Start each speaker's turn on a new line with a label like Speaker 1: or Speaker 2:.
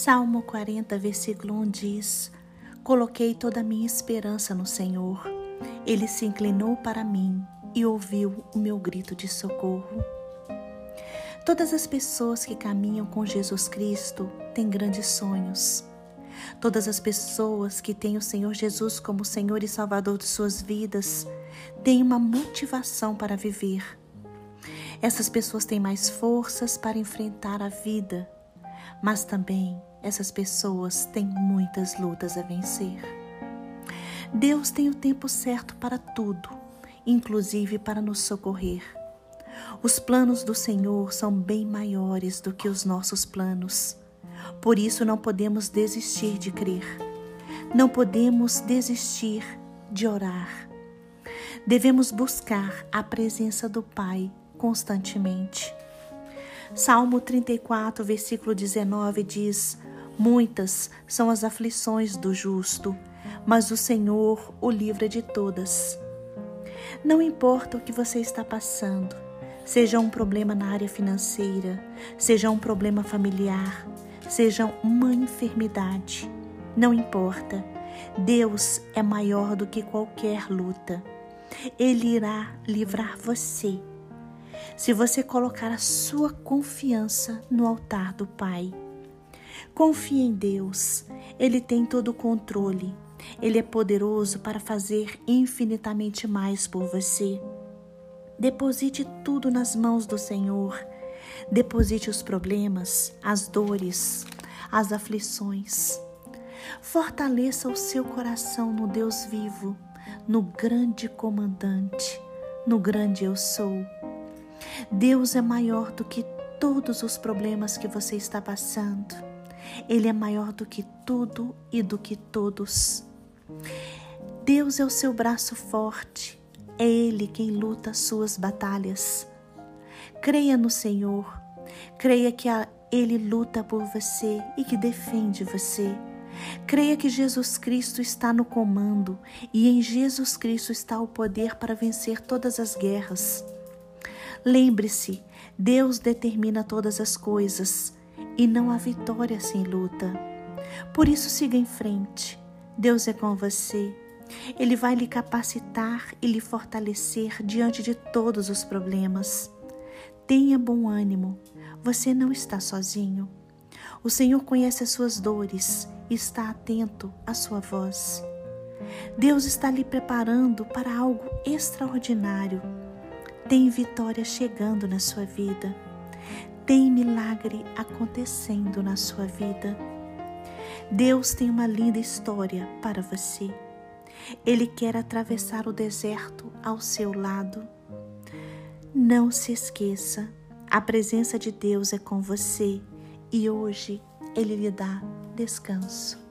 Speaker 1: Salmo 40, versículo 1 diz: Coloquei toda a minha esperança no Senhor. Ele se inclinou para mim e ouviu o meu grito de socorro. Todas as pessoas que caminham com Jesus Cristo têm grandes sonhos. Todas as pessoas que têm o Senhor Jesus como Senhor e Salvador de suas vidas têm uma motivação para viver. Essas pessoas têm mais forças para enfrentar a vida mas também essas pessoas têm muitas lutas a vencer. Deus tem o tempo certo para tudo, inclusive para nos socorrer. Os planos do Senhor são bem maiores do que os nossos planos. Por isso não podemos desistir de crer. Não podemos desistir de orar. Devemos buscar a presença do Pai constantemente. Salmo 34, versículo 19 diz: Muitas são as aflições do justo, mas o Senhor o livra de todas. Não importa o que você está passando, seja um problema na área financeira, seja um problema familiar, seja uma enfermidade, não importa. Deus é maior do que qualquer luta. Ele irá livrar você se você colocar a sua confiança no altar do Pai. Confie em Deus, Ele tem todo o controle, Ele é poderoso para fazer infinitamente mais por você. Deposite tudo nas mãos do Senhor. Deposite os problemas, as dores, as aflições. Fortaleça o seu coração no Deus vivo, no grande comandante, no grande eu sou Deus é maior do que todos os problemas que você está passando. Ele é maior do que tudo e do que todos. Deus é o seu braço forte. É Ele quem luta as suas batalhas. Creia no Senhor. Creia que Ele luta por você e que defende você. Creia que Jesus Cristo está no comando e em Jesus Cristo está o poder para vencer todas as guerras. Lembre-se, Deus determina todas as coisas e não há vitória sem luta. Por isso, siga em frente. Deus é com você. Ele vai lhe capacitar e lhe fortalecer diante de todos os problemas. Tenha bom ânimo, você não está sozinho. O Senhor conhece as suas dores e está atento à sua voz. Deus está lhe preparando para algo extraordinário tem vitória chegando na sua vida. Tem milagre acontecendo na sua vida. Deus tem uma linda história para você. Ele quer atravessar o deserto ao seu lado. Não se esqueça, a presença de Deus é com você e hoje Ele lhe dá descanso.